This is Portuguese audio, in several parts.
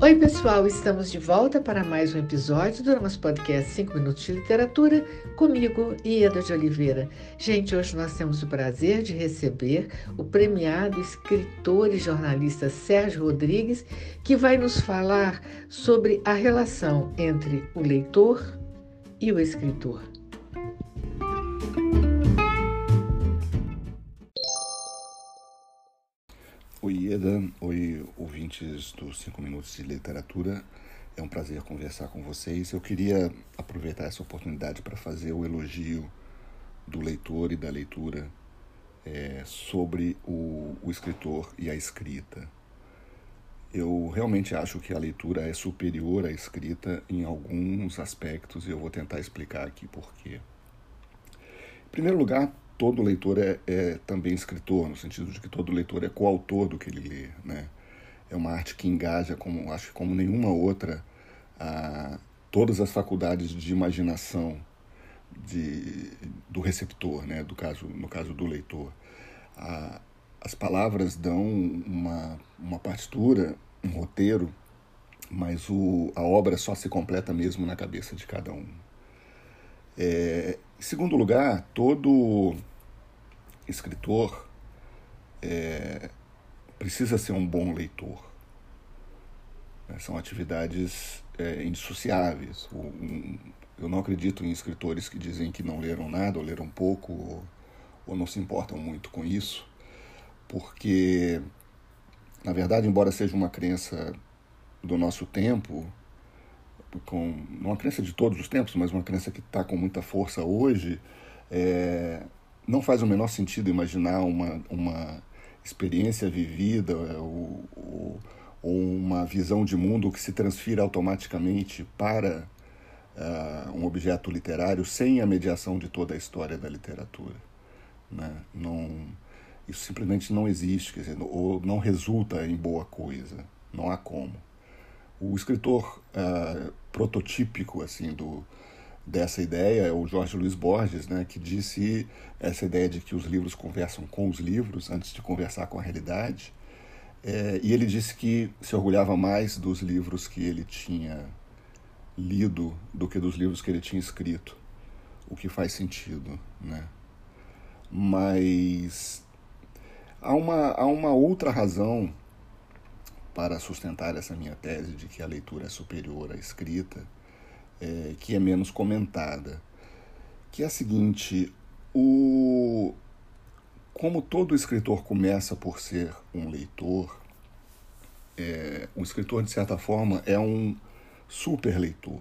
Oi, pessoal, estamos de volta para mais um episódio do nosso podcast 5 Minutos de Literatura, comigo, Ieda de Oliveira. Gente, hoje nós temos o prazer de receber o premiado escritor e jornalista Sérgio Rodrigues, que vai nos falar sobre a relação entre o leitor e o escritor. Oi, Ieda. Oi, ouvintes dos 5 Minutos de Literatura. É um prazer conversar com vocês. Eu queria aproveitar essa oportunidade para fazer o elogio do leitor e da leitura é, sobre o, o escritor e a escrita. Eu realmente acho que a leitura é superior à escrita em alguns aspectos e eu vou tentar explicar aqui por quê. Em primeiro lugar, todo leitor é, é, também escritor, no sentido de que todo leitor é coautor do que ele lê, né? É uma arte que engaja, como acho que como nenhuma outra, a, todas as faculdades de imaginação de, do receptor, né? Do caso, no caso do leitor. A, as palavras dão uma, uma partitura, um roteiro, mas o, a obra só se completa mesmo na cabeça de cada um. É, em segundo lugar, todo escritor é, precisa ser um bom leitor. Né? São atividades é, indissociáveis. Eu não acredito em escritores que dizem que não leram nada, ou leram pouco, ou, ou não se importam muito com isso, porque, na verdade, embora seja uma crença do nosso tempo, com uma crença de todos os tempos, mas uma crença que está com muita força hoje, é, não faz o menor sentido imaginar uma, uma experiência vivida ou, ou, ou uma visão de mundo que se transfira automaticamente para uh, um objeto literário sem a mediação de toda a história da literatura. Né? Não, isso simplesmente não existe, quer dizer, ou não resulta em boa coisa, não há como. O escritor uh, prototípico assim do, dessa ideia é o Jorge Luiz Borges, né, que disse essa ideia de que os livros conversam com os livros antes de conversar com a realidade. É, e ele disse que se orgulhava mais dos livros que ele tinha lido do que dos livros que ele tinha escrito, o que faz sentido, né? Mas há uma, há uma outra razão para sustentar essa minha tese de que a leitura é superior à escrita, é, que é menos comentada, que é a seguinte: o, como todo escritor começa por ser um leitor, é, o escritor, de certa forma, é um super leitor.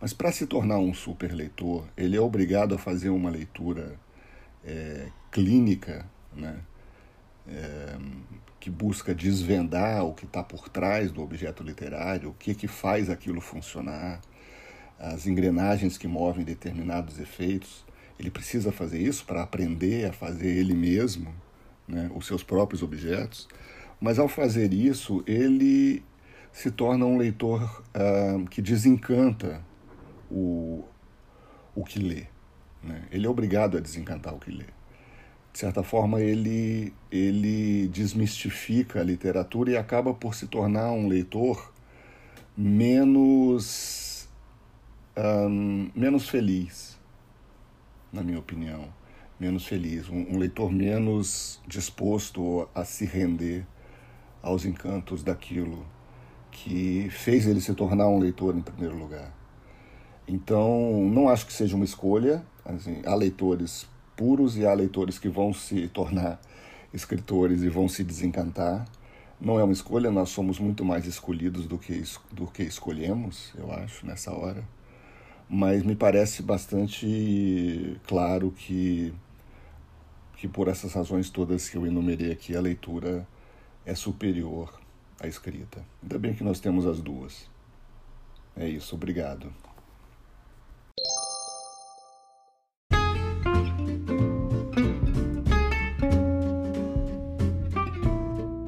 Mas para se tornar um super leitor, ele é obrigado a fazer uma leitura é, clínica, né? É, que busca desvendar o que está por trás do objeto literário, o que, que faz aquilo funcionar, as engrenagens que movem determinados efeitos. Ele precisa fazer isso para aprender a fazer ele mesmo, né, os seus próprios objetos. Mas ao fazer isso, ele se torna um leitor uh, que desencanta o, o que lê. Né? Ele é obrigado a desencantar o que lê. De certa forma, ele, ele desmistifica a literatura e acaba por se tornar um leitor menos um, menos feliz, na minha opinião. Menos feliz, um, um leitor menos disposto a se render aos encantos daquilo que fez ele se tornar um leitor em primeiro lugar. Então, não acho que seja uma escolha. Assim, há leitores puros e há leitores que vão se tornar escritores e vão se desencantar. Não é uma escolha, nós somos muito mais escolhidos do que, do que escolhemos, eu acho, nessa hora mas me parece bastante claro que, que por essas razões todas que eu enumerei aqui, a leitura é superior à escrita. Ainda bem que nós temos as duas. É isso, obrigado.